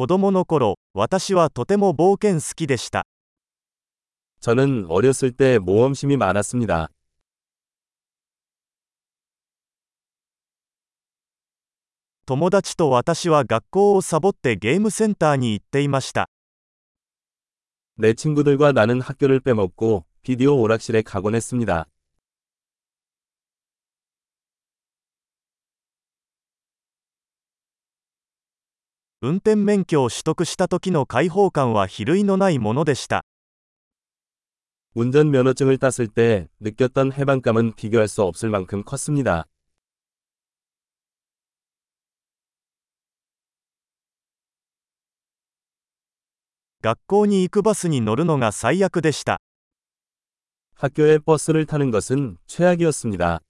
子供の頃、私はとても冒険好きでした。 저는 어렸을 때 모험심이 많았습니다. 友達と私は学校をサボってゲームセンターに行っていました。 내 친구들과 나는 학교를 빼먹고 비디오 오락실에 가곤 했습니다. 運転免許を取得した時の解放感は比類のないものでした。 운전면허증을 땄을 때 느꼈던 해방감은 비교할 수 없을 만큼 컸습니다. 学校に行くバスに乗るのが最悪でした。 학교에 버스를 타는 것은 최악이었습니다.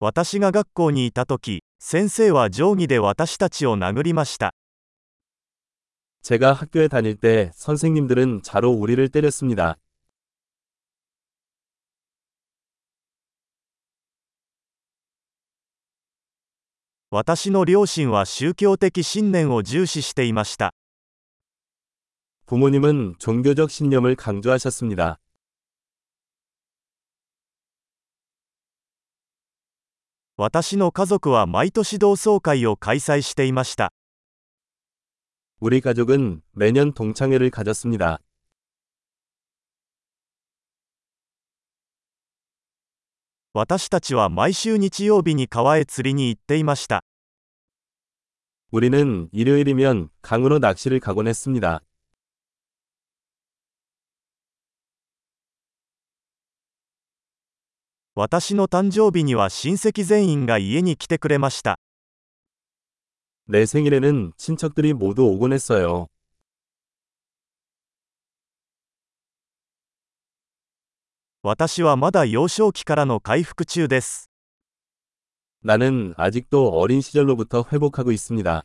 私が学校にいた時、先生は定規で私たちを殴りました。 제가 학교에 다닐 때 선생님들은 자로 우리를 때렸습니다. 私の両親は宗教的信念を重視していました。 부모님은 종교적 신념을 강조하셨습니다. 私の家族は毎年同窓会を開催していました。 우리 가족은 매년 동창회를 가졌습니다. 私たちは毎週日曜日に川へ釣りに行っていました。 우리는 일요일이면 강으로 낚시를 가곤 했습니다. 私の誕生日には親戚全員が家に来てくれました。 내 생일에는 친척들이 모두 오곤 했어요. 私はまだ幼少期からの回復中です。 나는 아직도 어린 시절로부터 회복하고 있습니다.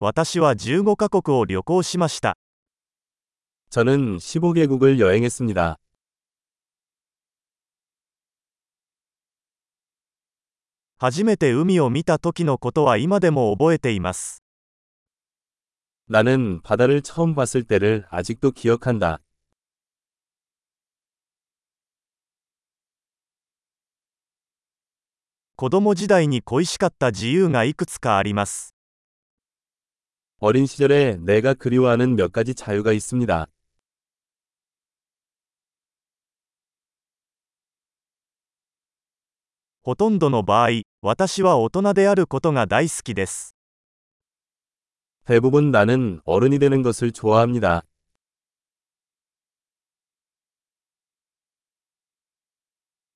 私は15カ国を旅行しました。 저는 15개국을 여행했습니다. 初めて海を見た時のことは今でも覚えています。 나는 바다를 처음 봤을 때를 아직도 기억한다. 子供時代に恋しかった自由がいくつかあります。 어린 시절에 내가 그리워하는 몇 가지 자유가 있습니다. 대부분 나는 어른이 되는 것을 좋아합니다.